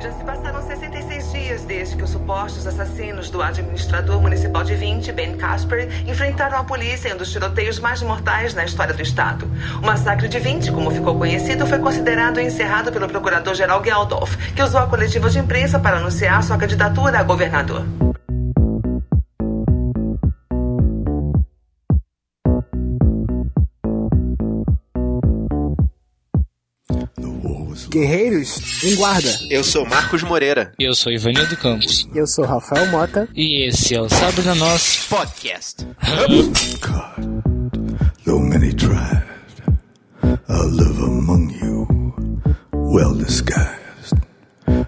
Já se passaram 66 dias desde que os supostos assassinos do administrador municipal de 20, Ben Casper, enfrentaram a polícia em um dos tiroteios mais mortais na história do estado. O massacre de 20, como ficou conhecido, foi considerado encerrado pelo procurador-geral Geldof, que usou a coletiva de imprensa para anunciar sua candidatura a governador. Guerreiros em guarda. Eu sou Marcos Moreira. Eu sou Ivanildo Campos. Eu sou Rafael Mota. E esse é o Sabe da Nós Podcast. God, though many tried, I'll live among you, well disguised.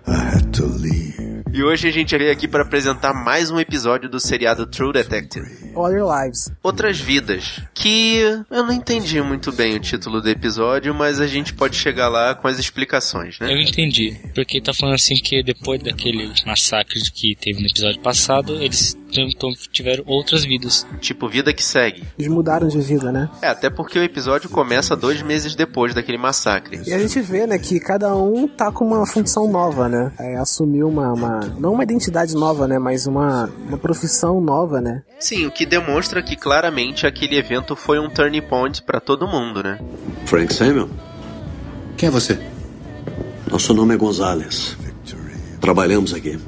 I had to leave. E hoje a gente veio aqui para apresentar mais um episódio do seriado True Detective. Other Lives. Outras Vidas, que eu não entendi muito bem o título do episódio, mas a gente pode chegar lá com as explicações, né? Eu entendi, porque tá falando assim que depois daquele massacre que teve no episódio passado, eles então tiveram outras vidas. Tipo, vida que segue. Eles mudaram de vida, né? É, até porque o episódio começa dois meses depois daquele massacre. E a gente vê, né, que cada um tá com uma função nova, né? É, assumiu uma, uma. Não uma identidade nova, né? Mas uma, uma profissão nova, né? Sim, o que demonstra que claramente aquele evento foi um turning point pra todo mundo, né? Frank Samuel? Quem é você? Nosso nome é Gonzalez. Trabalhamos aqui.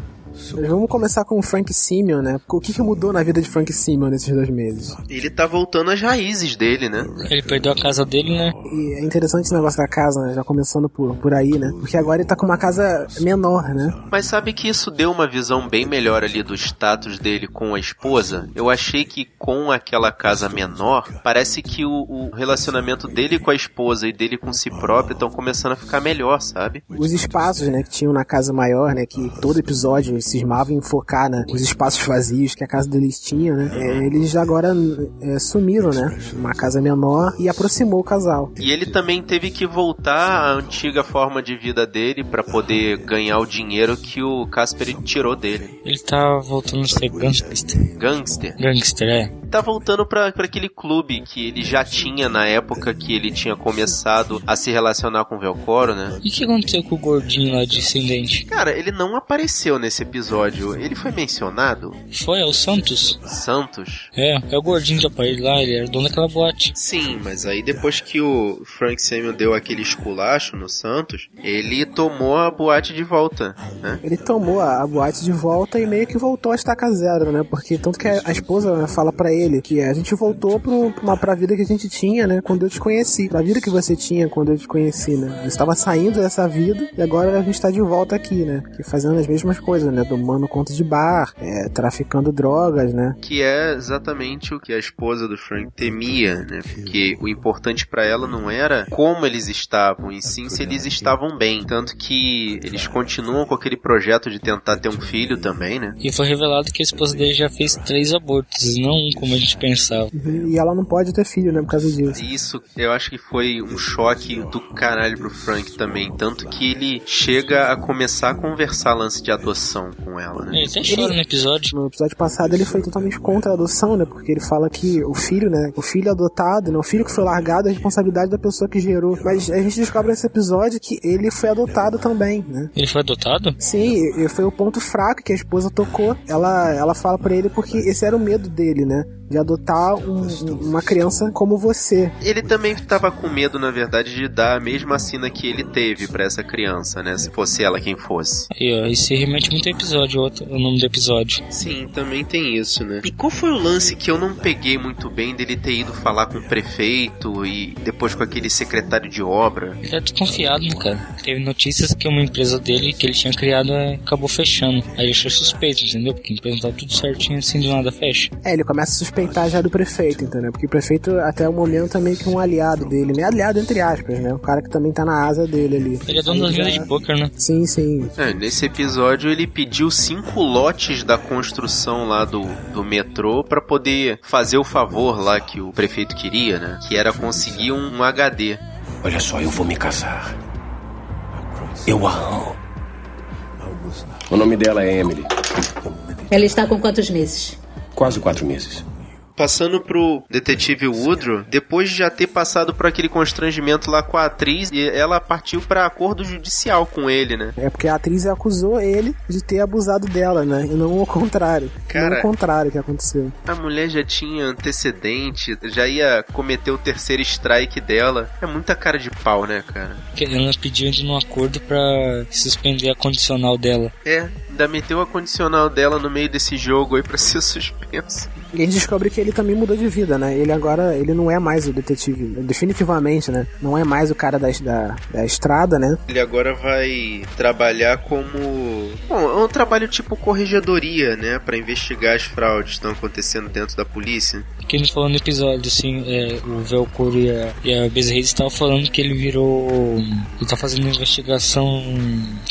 Mas vamos começar com o Frank Simeon, né? O que, que mudou na vida de Frank Simeon nesses dois meses? Ele tá voltando às raízes dele, né? Ele perdeu a casa dele, né? E é interessante esse negócio da casa, né? Já começando por, por aí, né? Porque agora ele tá com uma casa menor, né? Mas sabe que isso deu uma visão bem melhor ali do status dele com a esposa? Eu achei que com aquela casa menor, parece que o, o relacionamento dele com a esposa e dele com si próprio estão começando a ficar melhor, sabe? Os espaços, né, que tinham na casa maior, né? Que todo episódio cismava em focar, né? Os espaços vazios que a casa deles tinha, né? é, eles agora é, sumiram, né? Uma casa menor e aproximou o casal. E ele também teve que voltar à antiga forma de vida dele pra poder ganhar o dinheiro que o Casper tirou dele. Ele tá voltando a ser gangster. Gangster. Gangster, é. Tá voltando pra, pra aquele clube que ele já tinha na época que ele tinha começado a se relacionar com o Velcoro, né? E o que aconteceu com o gordinho lá descendente? Cara, ele não apareceu nesse episódio. Ele foi mencionado? Foi, é o Santos? Santos? É, é o gordinho de aparelho lá, ele era dono daquela boate. Sim, mas aí depois que o Frank Samuel deu aquele esculacho no Santos, ele tomou a boate de volta, né? Ele tomou a, a boate de volta e meio que voltou a estaca zero, né? Porque tanto que a, a esposa fala pra ele que a gente voltou pro, pra, uma, pra vida que a gente tinha, né? Quando eu te conheci. Pra vida que você tinha quando eu te conheci, né? Eu estava saindo dessa vida e agora a gente tá de volta aqui, né? Que fazendo as mesmas coisas, né? Tomando conta de bar, é, traficando drogas, né? Que é exatamente o que a esposa do Frank temia, né? Porque o importante pra ela não era como eles estavam, e sim se eles estavam bem. Tanto que eles continuam com aquele projeto de tentar ter um filho também, né? E foi revelado que a esposa dele já fez três abortos, não um como a gente pensava. Uhum, E ela não pode ter filho, né? Por causa disso. Isso, eu acho que foi um choque do caralho pro Frank também. Tanto que ele chega a começar a conversar lance de adoção com ela, né? Ele até chora no episódio. No episódio passado ele foi totalmente contra a adoção, né? Porque ele fala que o filho, né? O filho adotado, né? O filho que foi largado é a responsabilidade da pessoa que gerou. Mas a gente descobre nesse episódio que ele foi adotado também, né? Ele foi adotado? Sim, foi o ponto fraco que a esposa tocou. Ela, ela fala pra ele porque esse era o medo dele, né? De adotar um- uma criança como você. Ele também tava com medo, na verdade, de dar a mesma sina que ele teve pra essa criança, né? Se fosse ela quem fosse. Aí, ó, isso se remete muito ao episódio, outro, o nome do episódio. Sim, também tem isso, né? E qual foi o lance que eu não peguei muito bem dele ter ido falar com o prefeito e depois com aquele secretário de obra? Ele é desconfiado, né, cara? Teve notícias que uma empresa dele, que ele tinha criado, eh, acabou fechando. Aí ele achou suspeito, entendeu? Porque a empresa tava tudo certinho, assim, do nada fecha. É, ele começa a suspeitar já do prefeito, entendeu? Porque o prefeito, até o momento, é meio que um aliado dele, né? Aliado entre aspas, né? O cara que também tá na asa dele ali. Ele é dono já- mesas de poker, né? Sim, sim. É, nesse episódio ele pediu cinco lotes da construção lá do, do metrô pra poder fazer o favor lá que o prefeito queria, né? Que era conseguir um, um HD. Olha só, eu vou me casar. Eu a amo. O nome dela é Emily. Ela está com quantos meses? Quase quatro meses. Passando pro detetive Woodrow, depois de já ter passado por aquele constrangimento lá com a atriz, ela partiu para acordo judicial com ele, né? É porque a atriz acusou ele de ter abusado dela, né? E não o contrário. Cara, não o contrário que aconteceu. A mulher já tinha antecedente, já ia cometer o terceiro strike dela. É muita cara de pau, né, cara? Ela pediu ainda um acordo para suspender a condicional dela. É, ainda meteu a condicional dela no meio desse jogo aí pra ser suspenso. E a gente descobre que ele também mudou de vida, né? Ele agora, ele não é mais o detetive, definitivamente, né? Não é mais o cara da, da, da estrada, né? Ele agora vai trabalhar como... Bom, é um trabalho tipo corregedoria, né? para investigar as fraudes que estão acontecendo dentro da polícia. Que ele falou no episódio, assim, é, o Velcro e a, e a estavam falando que ele virou... Ele tá fazendo investigação...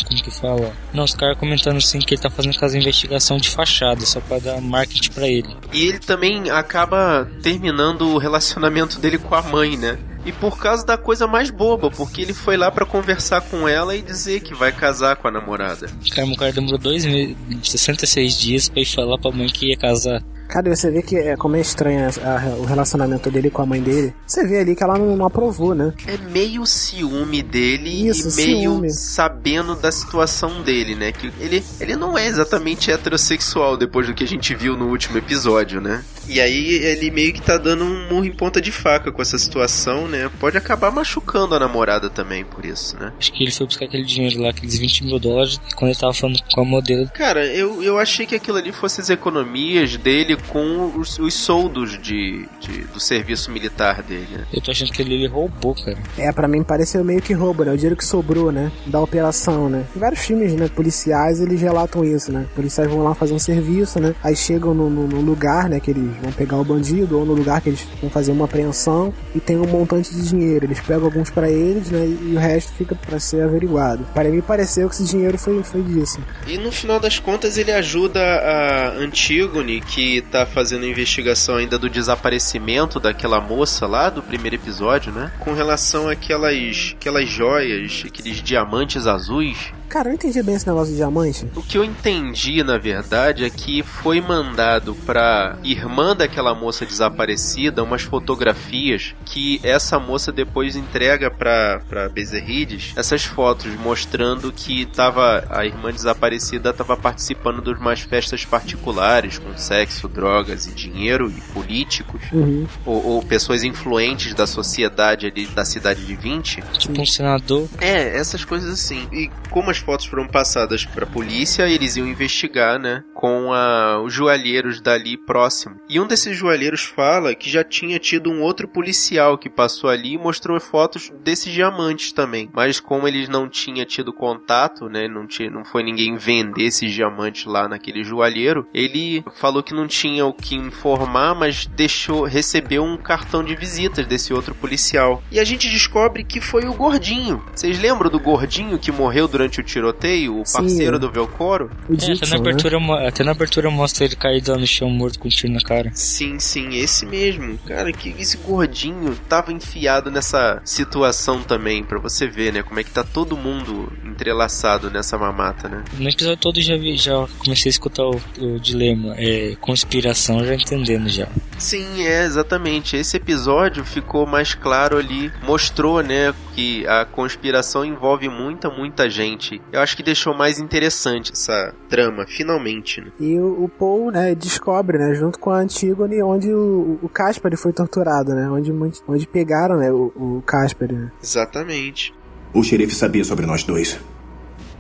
Como que fala? Não, os caras comentando assim que ele tá fazendo aquelas investigação de fachada, só pra dar marketing para ele. E ele também acaba terminando o relacionamento dele com a mãe, né? E por causa da coisa mais boba, porque ele foi lá para conversar com ela e dizer que vai casar com a namorada. Cara, o cara demorou dois meses, 66 dias pra ir falar pra mãe que ia casar. Cara, você vê que é, como é estranho a, a, o relacionamento dele com a mãe dele. Você vê ali que ela não, não aprovou, né? É meio ciúme dele Isso, e meio ciúme. sabendo da situação dele, né? Que ele, ele não é exatamente heterossexual depois do que a gente viu no último episódio, né? E aí ele meio que tá dando um murro em ponta de faca com essa situação, né? Pode acabar machucando a namorada também por isso, né? Acho que ele foi buscar aquele dinheiro lá, aqueles 20 mil dólares, quando ele tava falando com a modelo. Cara, eu, eu achei que aquilo ali fosse as economias dele com os, os soldos de, de, do serviço militar dele. Né? Eu tô achando que ele, ele roubou, cara. É, para mim pareceu meio que roubo, né? O dinheiro que sobrou, né? Da operação, né? Em vários filmes, né? Policiais, eles relatam isso, né? Policiais vão lá fazer um serviço, né? Aí chegam no, no, no lugar, né? Que eles vão pegar o bandido, ou no lugar que eles vão fazer uma apreensão e tem um de dinheiro. Eles pegam alguns para eles, né? E o resto fica para ser averiguado. Para mim pareceu que esse dinheiro foi, foi disso. E no final das contas ele ajuda a Antígone, que tá fazendo investigação ainda do desaparecimento daquela moça lá do primeiro episódio, né? Com relação àquelas aquelas joias, aqueles diamantes azuis Cara, eu não entendi bem esse negócio de diamante. O que eu entendi, na verdade, é que foi mandado pra irmã daquela moça desaparecida umas fotografias que essa moça depois entrega pra, pra Bezerrides essas fotos mostrando que tava, a irmã desaparecida estava participando de umas festas particulares com sexo, drogas e dinheiro e políticos uhum. ou, ou, pessoas influentes da sociedade ali da cidade de 20. Tipo um senador. É, essas coisas assim. E como as fotos foram passadas para a polícia, eles iam investigar, né, com a, os joalheiros dali próximo. E um desses joalheiros fala que já tinha tido um outro policial que passou ali e mostrou fotos desses diamantes também. Mas como eles não tinham tido contato, né, não, tinha, não foi ninguém vender esses diamantes lá naquele joalheiro, ele falou que não tinha o que informar, mas deixou, recebeu um cartão de visitas desse outro policial. E a gente descobre que foi o Gordinho. Vocês lembram do Gordinho que morreu durante o tiroteio, o parceiro Sim, do Velcoro. O é, até, na abertura, né? até na abertura mostra ele caído no chão morto com um tiro na cara. Sim, sim, esse mesmo. Cara, que esse gordinho tava enfiado nessa situação também, para você ver, né? Como é que tá todo mundo entrelaçado nessa mamata, né? No episódio todo já vi, já comecei a escutar o, o dilema, é, conspiração, já entendendo já. Sim, é, exatamente. Esse episódio ficou mais claro ali, mostrou, né, que a conspiração envolve muita, muita gente. Eu acho que deixou mais interessante essa trama, finalmente. Né? E o, o, Paul, né, descobre, né, junto com a Antígone, onde o, o Casper foi torturado, né, onde, onde pegaram, né, o, o Casper. Né? Exatamente. O xerife sabia sobre nós dois.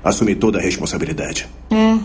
Assumi toda a responsabilidade. É,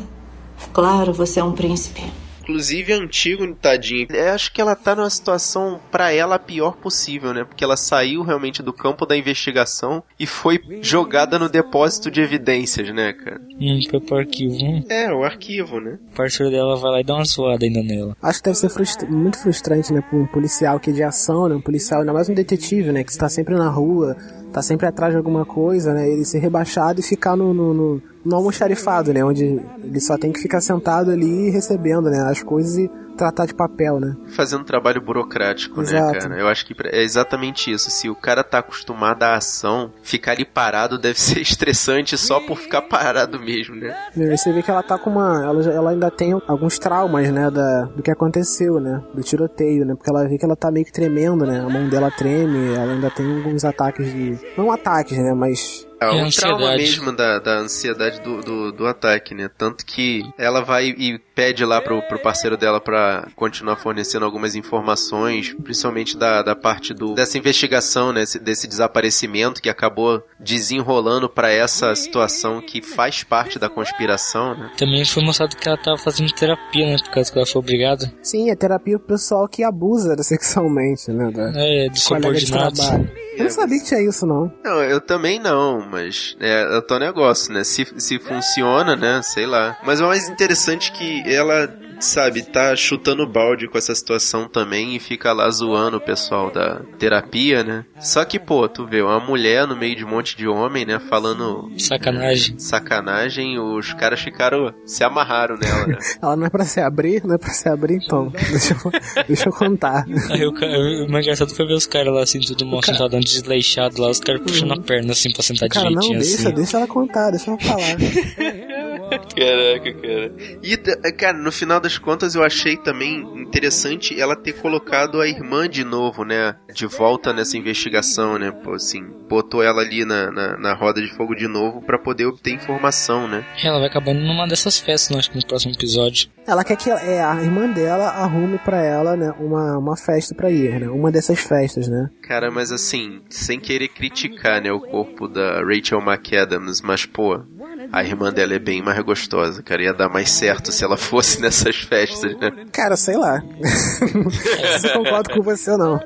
claro, você é um príncipe. Inclusive, Antígone, tadinha, eu acho que ela tá numa situação, para ela, a pior possível, né? Porque ela saiu realmente do campo da investigação e foi jogada no depósito de evidências, né, cara? Hum, foi pro arquivo. Hum. É, o arquivo, né? O parceiro dela vai lá e dá uma zoada ainda nela. Acho que deve ser frustra muito frustrante, né, pra um policial que é de ação, né? Um policial, ainda mais um detetive, né? Que está sempre na rua, tá sempre atrás de alguma coisa, né? Ele ser rebaixado e ficar no, no, no, no almoxarifado, né? Onde ele só tem que ficar sentado ali recebendo, né? As coisas e tratar de papel, né? Fazendo trabalho burocrático, né, Exato. cara? Eu acho que é exatamente isso. Se o cara tá acostumado à ação, ficar ali parado deve ser estressante só por ficar parado mesmo, né? Aí você vê que ela tá com uma. Ela, ela ainda tem alguns traumas, né? Da, do que aconteceu, né? Do tiroteio, né? Porque ela vê que ela tá meio que tremendo, né? A mão dela treme, ela ainda tem alguns ataques de. Não ataques, né? Mas. É o ansiedade. trauma mesmo da, da ansiedade do, do, do ataque, né? Tanto que ela vai e pede lá pro, pro parceiro dela pra continuar fornecendo algumas informações, principalmente da, da parte do, dessa investigação, né? Esse- Desse desaparecimento que acabou desenrolando pra essa situação que faz parte da conspiração, né? Também foi mostrado que ela tava fazendo terapia, né? Por causa que ela foi obrigada. Sim, é terapia pro pessoal que abusa sexualmente, né? Da, É, de subordinados. trabalho. Eu não sabia que tinha isso, não. Não, eu também não, mas é, é o teu negócio, né? Se, se funciona, né? Sei lá. Mas o mais interessante é que ela, sabe, tá chutando balde com essa situação também e fica lá zoando o pessoal da terapia, né? Só que, pô, tu vê, uma mulher no meio de um monte de homem, né? Falando Sacanagem. sacanagem, os caras ficaram, se amarraram nela, né? Ela não é pra se abrir, não é pra se abrir, então. Deixa eu, deixa eu contar. Aí o, mais engraçado foi ver os caras lá assim, tudo mal sentado, andando desleixado lá, os caras puxando a perna assim pra sentar Cara, não, direitinho deixa, assim. deixa ela contar, deixa ela falar. Caraca, cara. E, cara, no final das contas eu achei também interessante ela ter colocado a irmã de novo, né? De volta nessa investigação, né? Pô, assim, botou ela ali na, na, na roda de fogo de novo pra poder obter informação, né? Ela vai acabando numa dessas festas, não acho que no próximo episódio. Ela quer que é, a irmã dela arrume pra ela, né, uma, uma festa pra ir, né? Uma dessas festas, né? Cara, mas assim, sem querer criticar, né, o corpo da Rachel McAdams, mas pô, a irmã dela é bem mais gostosa, cara. Ia dar mais certo se ela fosse nessas festas, né? Cara, sei lá. Se concordo com você ou não.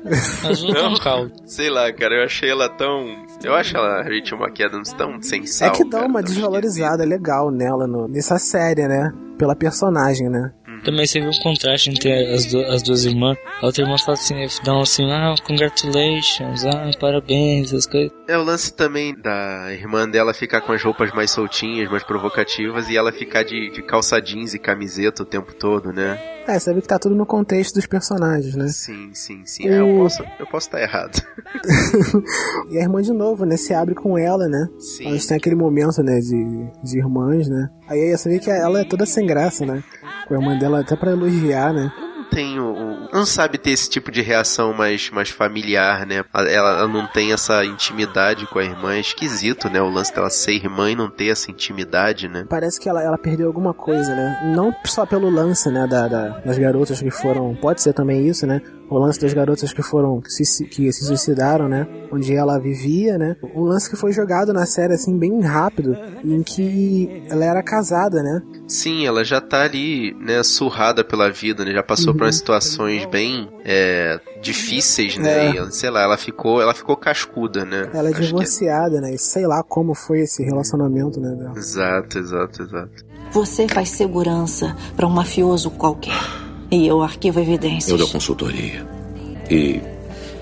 Caldo. Sei lá, cara, eu achei ela tão. Eu acho ela, Rachel McAdams, tão sem sal. é que dá cara, uma desvalorizada legal nela, no, nessa série, né? Pela personagem, né? Também você vê um contraste entre as, du- as duas irmãs. A outra irmã fala assim, dá um assim, ah, congratulations, ah, parabéns, essas coisas. É o lance também da irmã dela ficar com as roupas mais soltinhas, mais provocativas, e ela ficar de, de calça jeans e camiseta o tempo todo, né? É, você vê que tá tudo no contexto dos personagens, né? Sim, sim, sim. É, eu posso eu posso estar errado. E a irmã de novo, né? Se abre com ela, né? Sim. Elas têm aquele momento, né? De, de irmãs, né? Aí você vê que ela é toda sem graça, né? Com a irmã dela até pra elogiar, né? Não sabe ter esse tipo de reação mais, mais familiar, né? Ela, ela não tem essa intimidade com a irmã. É esquisito, né? O lance dela ser irmã e não ter essa intimidade, né? Parece que ela, ela perdeu alguma coisa, né? Não só pelo lance, né? Da, da- das garotas que foram. Pode ser também isso, né? O lance das garotas que foram. que se, que se suicidaram, né? Onde ela vivia, né? Um lance que foi jogado na série, assim, bem rápido. Em que ela era casada, né? Sim, ela já tá ali, né, surrada pela vida, né? Já passou por umas situações bem é, difíceis, né? É. E, sei lá, ela ficou, ela ficou cascuda, né? Ela é Acho que divorciada, né? E sei lá como foi esse relacionamento, né? Dela. Exato, exato, exato. Você faz segurança para um mafioso qualquer. E eu arquivo Eu evidências. dou consultoria. E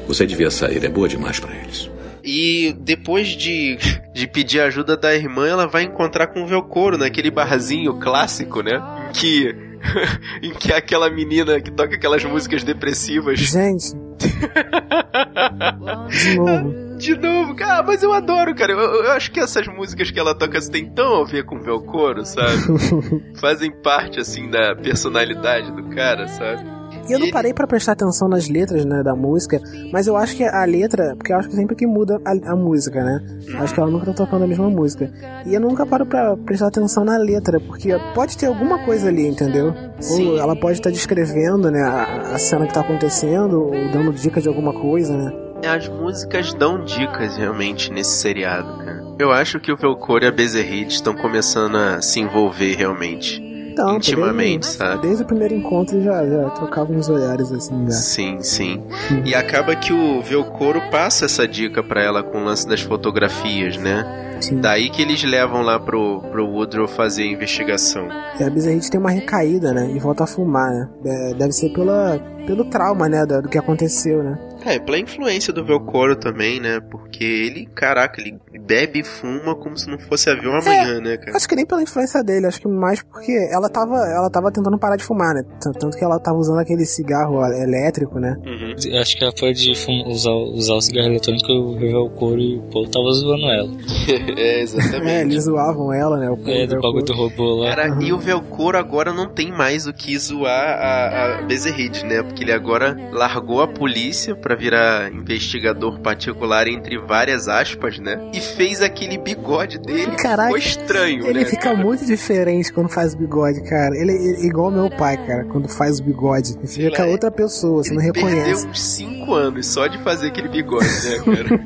você devia sair, é boa demais pra eles. E depois de, de pedir ajuda da irmã, ela vai encontrar com o Velcoro naquele barzinho clássico, né? Em que. em que aquela menina que toca aquelas músicas depressivas. Gente. De novo. De novo, cara, mas eu adoro, cara. Eu, eu acho que essas músicas que ela toca têm tão a ver com o Velcoro, sabe? Fazem parte, assim, da personalidade do cara, sabe? E eu não parei pra prestar atenção nas letras, né, da música, mas eu acho que a letra, porque eu acho que sempre que muda a, a música, né? Acho que ela nunca tá tocando a mesma música. E eu nunca paro pra prestar atenção na letra, porque pode ter alguma coisa ali, entendeu? Sim. Ou ela pode estar descrevendo, né, a, a cena que tá acontecendo, ou dando dica de alguma coisa, né? As músicas dão dicas realmente nesse seriado, cara. Eu acho que o Velcoro e a Bezerrite estão começando a se envolver realmente. Então, Intimamente, desde, sabe? Desde o primeiro encontro já, já trocavam uns olhares assim, já. Sim, sim. E acaba que o Velcoro passa essa dica pra ela com o lance das fotografias, né? Sim. Daí que eles levam lá pro, pro Woodrow fazer a investigação. E a Bezerrite tem uma recaída, né? E volta a fumar, né? É, deve ser pela, pelo trauma, né? da- Do que aconteceu, né? É, pela influência do Velcoro também, né? Porque ele, caraca, ele bebe e fuma como se não fosse avião amanhã, né, cara? Acho que nem pela influência dele, acho que mais porque ela tava, ela tava tentando parar de fumar, né? Tanto que ela tava usando aquele cigarro elétrico, né? Uhum. Acho que ela foi de usar, usar o cigarro eletrônico e o couro e o Paul tava zoando ela. é, exatamente. É, eles zoavam ela, né? O É, do o- bagulho do robô lá. Cara, e o Velcoro agora não tem mais o que zoar a, a Bezerride, né? Porque ele agora largou a polícia pra virar investigador particular entre várias aspas, né? E fez aquele bigode dele. Caraca, Ficou estranho, Ele né? fica muito diferente quando faz bigode, cara. Ele é igual meu pai, cara, quando faz o bigode. Ele fica Ele outra pessoa, você não Ele reconhece. perdeu uns 5 anos só de fazer aquele bigode, né, cara?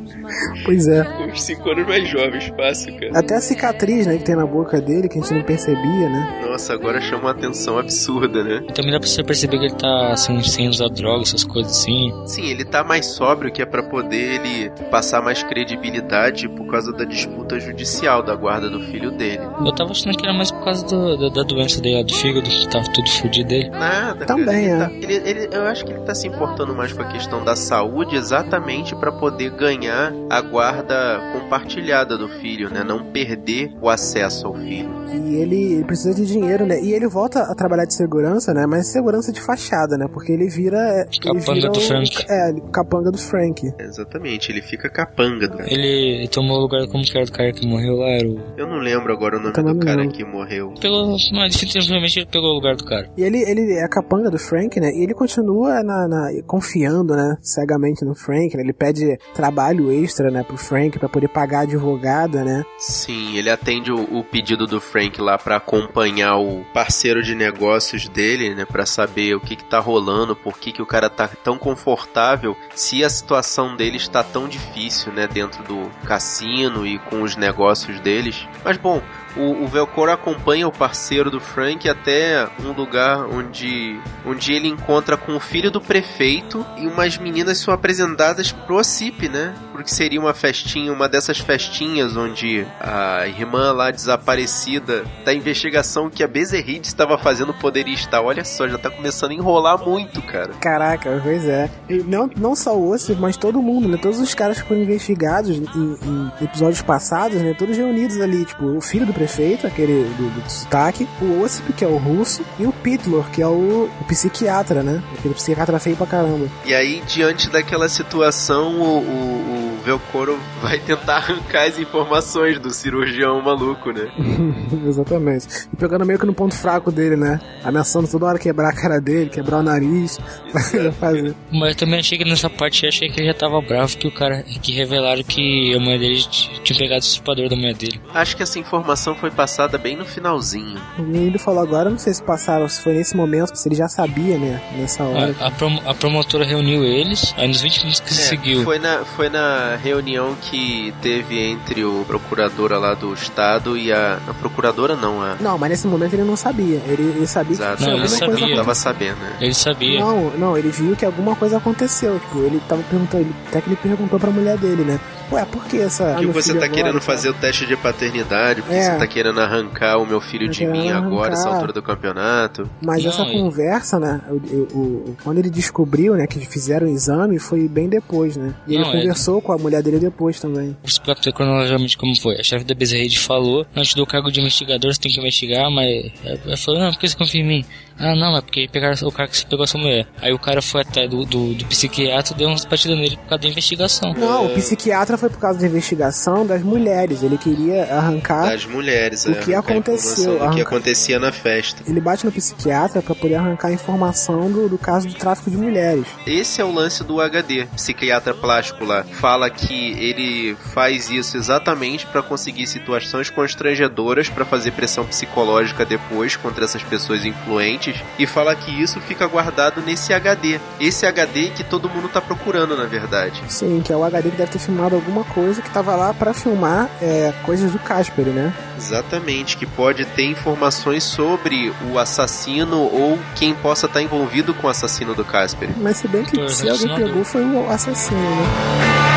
Pois é. uns 5 anos mais jovens, fácil, cara. Até a cicatriz, né, que tem na boca dele, que a gente não percebia, né? Nossa, agora chama uma atenção absurda, né? Também dá pra você perceber que ele tá assim, sem usar droga, essas coisas assim. Sim, ele tá mais sóbrio que é pra poder ele passar mais credibilidade por causa da disputa judicial da guarda do filho dele. Eu tava achando que era mais por causa do- da, da doença dele, do fígado, que tava tudo fudido dele. Nada, Também, cara. é. Ele tá- ele- ele- eu acho que ele tá se importando mais com a questão da saúde exatamente pra poder ganhar a guarda compartilhada do filho, né? Não perder o acesso ao filho. E ele, ele precisa de dinheiro, né? E ele volta a trabalhar de segurança, né? Mas segurança de fachada, né? Porque ele vira. Ele Capanga vira do o- Frank. É, ele- capanga do Frank. Exatamente, ele fica capanga do Ele, ele tomou o lugar como que era do cara que morreu lá, era o. Eu não lembro agora o nome Também do não cara lembro. que morreu. Pegou, mas definitivamente ele pegou o lugar do cara. E ele, ele é a capanga do Frank, né? E ele continua na, na- confiando, né? Cegamente no Frank, né? Ele pede trabalho extra, né? Pro Frank pra poder pagar a advogada, né? Sim, ele atende o, o pedido do Frank lá pra acompanhar o parceiro de negócios dele, né, Pra saber o que que tá rolando, por que que o cara tá tão confortável, se a situação dele está tão difícil, né, dentro do cassino e com os negócios deles. Mas bom, o, o acompanha o parceiro do Frank até um lugar onde, onde ele encontra com o filho do prefeito e umas meninas são apresentadas pro OCIP, né? Porque seria uma festinha, uma dessas festinhas onde a irmã lá desaparecida da investigação que a Bezerride estava fazendo poderia estar. Olha só, já tá começando a enrolar muito, cara. Caraca, pois é. E não, não só o Ossip, mas todo mundo, né? Todos os caras que foram investigados em, em episódios passados, né? Todos reunidos ali, tipo, o filho do prefeito, aquele do, do sotaque, o Ossip, que é o russo, e o Pitlor, que é o, o psiquiatra, né? Aquele psiquiatra feio pra caramba. E aí, diante daquela situação, o, o, o Velcoro vai tentar arrancar as informações do cirurgião maluco, né? Exatamente. E pegando meio que no ponto fraco dele, né? Ameaçando toda hora quebrar a cara dele, quebrar o nariz. fazer. Mas eu também achei que nessa parte eu achei que ele já tava bravo que o cara. que revelaram que a mulher dele tinha pegado o estripador da mulher dele. Acho que essa informação foi passada bem no finalzinho. E ele falou agora, não sei se passaram, se foi nesse momento, se ele já sabia, né? Nessa hora. A, a, prom- a promotora reuniu eles, aí nos 20 minutos que se É, seguiu. Foi na, foi na reunião que teve entre o procuradora lá do estado e a. A procuradora não, a. Não, mas nesse momento ele não sabia. Ele, ele sabia Exato. que tinha Não, ele coisa sabia. Tava sabendo, né? Ele sabia. Não, não, ele viu que alguma coisa aconteceu. Tipo, ele tava perguntando, ele, até que ele perguntou pra mulher dele, né? Ué, por que essa. que você tá agora, querendo cara? fazer o teste de paternidade, porque É. você tá querendo arrancar o meu filho Tá de mim querendo agora, essa arrancar. altura do campeonato. Mas Não, essa ele- conversa, né? O, o- o- quando ele descobriu, né, que fizeram o exame, foi bem depois, né? E ele Não, é- conversou com a mulher dele depois também. Vou explicar pra você cronologicamente como foi. A chefe da Bezerrede falou, não te dou cargo de investigador, você tem que investigar, mas... Ela falou, não, por que você confia em mim? Ah, não, é porque pegaram o cara que você pegou a sua mulher. Aí o cara foi até do, do, do psiquiatra, deu umas batidas nele por causa da investigação. Não, o psiquiatra foi por causa da investigação das mulheres. Ele queria arrancar. Das mulheres, o é, que arrancar aconteceu, do que acontecia na festa. Ele bate no psiquiatra pra poder arrancar a informação do, do caso de tráfico de mulheres. Esse é o lance do HD. Psiquiatra plástico lá fala que ele faz isso exatamente pra conseguir situações constrangedoras pra fazer pressão psicológica depois contra essas pessoas influentes e fala que isso fica guardado nesse HD. Esse HD que todo mundo tá procurando, na verdade. Sim, que é o HD que deve ter filmado alguma coisa que tava lá pra filmar é, coisas do Casper, né? Exatamente, que pode ter informações sobre o assassino ou quem possa estar envolvido com o assassino do Casper. Mas se bem que Foi se alguém pegou foi o assassino, né?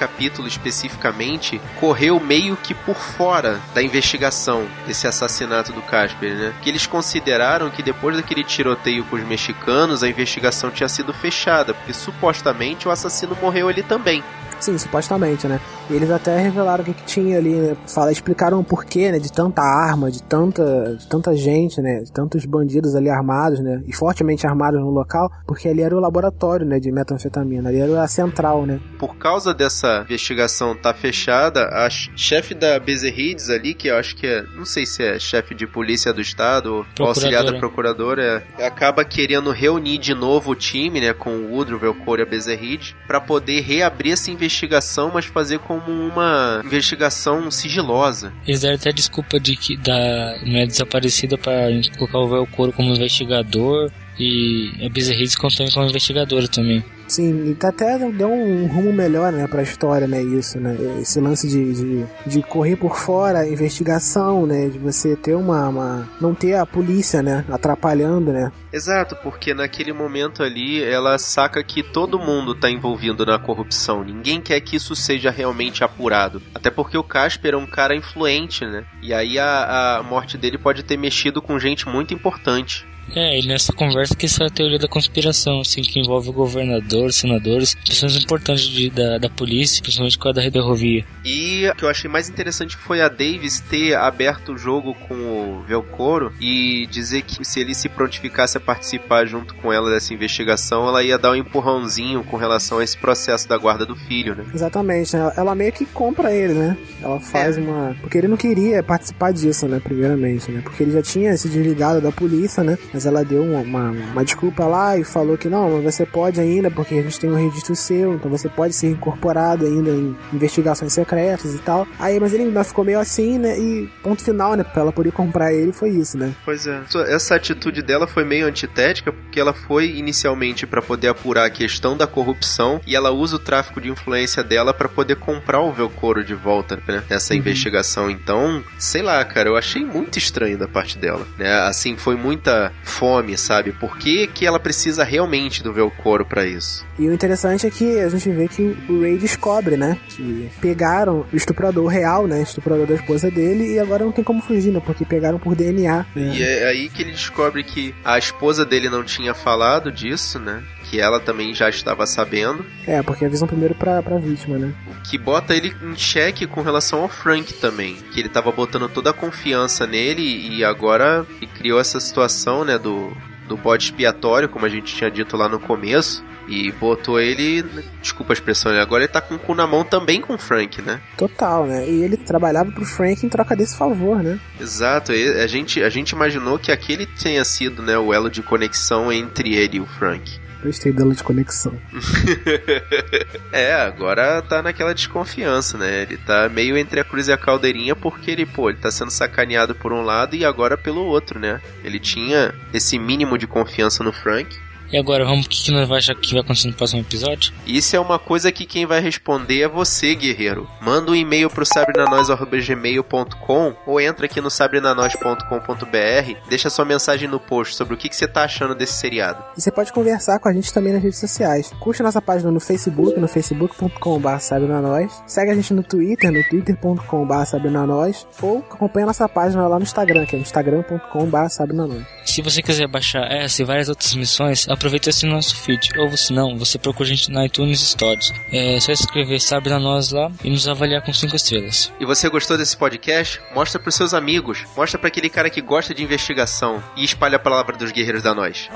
Capítulo especificamente, correu meio que por fora da investigação desse assassinato do Casper, né? Que eles consideraram que depois daquele tiroteio com os mexicanos, a investigação tinha sido fechada, porque supostamente o assassino morreu ali também. Sim, supostamente, né? E eles até revelaram o que, que tinha ali, né? Fala, explicaram o porquê, né? De tanta arma, de tanta, de tanta gente, né? De tantos bandidos ali armados, né? E fortemente armados no local, porque ali era o laboratório, né? De metanfetamina, ali era a central, né? Por causa dessa investigação tá fechada, a chefe da Bezerrides ali, que eu acho que é, não sei se é chefe de polícia do estado ou auxiliar da procuradora, acaba querendo reunir de novo o time, né? Com o Woodrow, Velcor e a Bezerride, pra poder reabrir essa investigação investigação, mas fazer como uma investigação sigilosa. Eles deram até desculpa de que da não é desaparecida para colocar o Velcoro como investigador e a Bezerrides contando como investigadora também. Sim, e até deu um rumo melhor, né, pra história, né, isso, né, esse lance de, de, de correr por fora, investigação, né, de você ter uma, uma, não ter a polícia, né, atrapalhando, né. Exato, porque naquele momento ali, ela saca que todo mundo tá envolvido na corrupção, ninguém quer que isso seja realmente apurado, até porque o Casper é um cara influente, né, e aí a, a morte dele pode ter mexido com gente muito importante. É, e nessa conversa que essa é a teoria da conspiração, assim, que envolve o governador, senadores, pessoas importantes de, da, da polícia, principalmente com a da ferrovia. E o que eu achei mais interessante foi a Davis ter aberto o jogo com o Velcoro e dizer que se ele se prontificasse a participar junto com ela dessa investigação, ela ia dar um empurrãozinho com relação a esse processo da guarda do filho, né? Exatamente, né? ela meio que compra ele, né? Ela faz é. uma. Porque ele não queria participar disso, né? Primeiramente, né? Porque ele já tinha se desligado da polícia, né? Mas ela deu uma, uma, desculpa lá e falou que não, você pode ainda, porque a gente tem um registro seu, então você pode ser incorporado ainda em investigações secretas e tal. Aí, mas ele ainda ficou meio assim, né? E ponto final, né? Pra ela poder comprar ele foi isso, né? Pois é. Essa atitude dela foi meio antitética, porque ela foi inicialmente para poder apurar a questão da corrupção e ela usa o tráfico de influência dela para poder comprar o Velcoro de volta, né? Nessa uhum. investigação. Então, sei lá, cara, eu achei muito estranho da parte dela, né? Assim, foi muita fome, sabe? Por que, que ela precisa realmente do Velcoro para isso? E o interessante é que a gente vê que o Ray descobre, né? Que pegaram o estuprador real, né? O estuprador da esposa dele e agora não tem como fugir, né? Porque pegaram por DNA. Né? E é aí que ele descobre que a esposa dele não tinha falado disso, né? que ela também já estava sabendo. É, porque avisam primeiro pra, pra vítima, né? Que bota ele em xeque com relação ao Frank também. Que ele tava botando toda a confiança nele e agora e criou essa situação, né, do, do bode expiatório, como a gente tinha dito lá no começo. E botou ele, desculpa a expressão, agora ele tá com o cu na mão também com o Frank, né? Total, né? E ele trabalhava pro Frank em troca desse favor, né? Exato, a gente, a gente imaginou que aquele tenha sido né, o elo de conexão entre ele e o Frank. Gostei dela de conexão. é, agora tá naquela desconfiança, né? Ele tá meio entre a cruz e a caldeirinha porque ele, pô, ele tá sendo sacaneado por um lado e agora pelo outro, né? Ele tinha esse mínimo de confiança no Frank e agora, vamos o que, que nós vai achar que vai acontecer no próximo episódio? Isso é uma coisa que quem vai responder é você, guerreiro. Manda um e-mail pro sabrenanois.gmail.com ou entra aqui no sabrenanois.com.br, deixa sua mensagem no post sobre o que, que você tá achando desse seriado. E você pode conversar com a gente também nas redes sociais. Curte nossa página no Facebook, no facebook.com.br sabrenanois. Segue a gente no Twitter, no twitter.com.br sabrenanois. Ou acompanha nossa página lá no Instagram, que é no instagram.com.br sabrenanois. Se você quiser baixar essa e várias outras missões, aproveita esse nosso feed. Ou se não, você procura a gente na iTunes Stories. É só escrever Sabe na Nós lá e nos avaliar com 5 estrelas. E você gostou desse podcast? Mostra pros seus amigos. Mostra para aquele cara que gosta de investigação. E espalha a palavra dos guerreiros da Nós.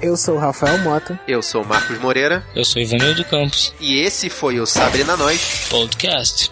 Eu sou o Rafael Mota. Eu sou o Marcos Moreira. Eu sou Ivanildo Campos. E esse foi o Sabre na Nós Podcast.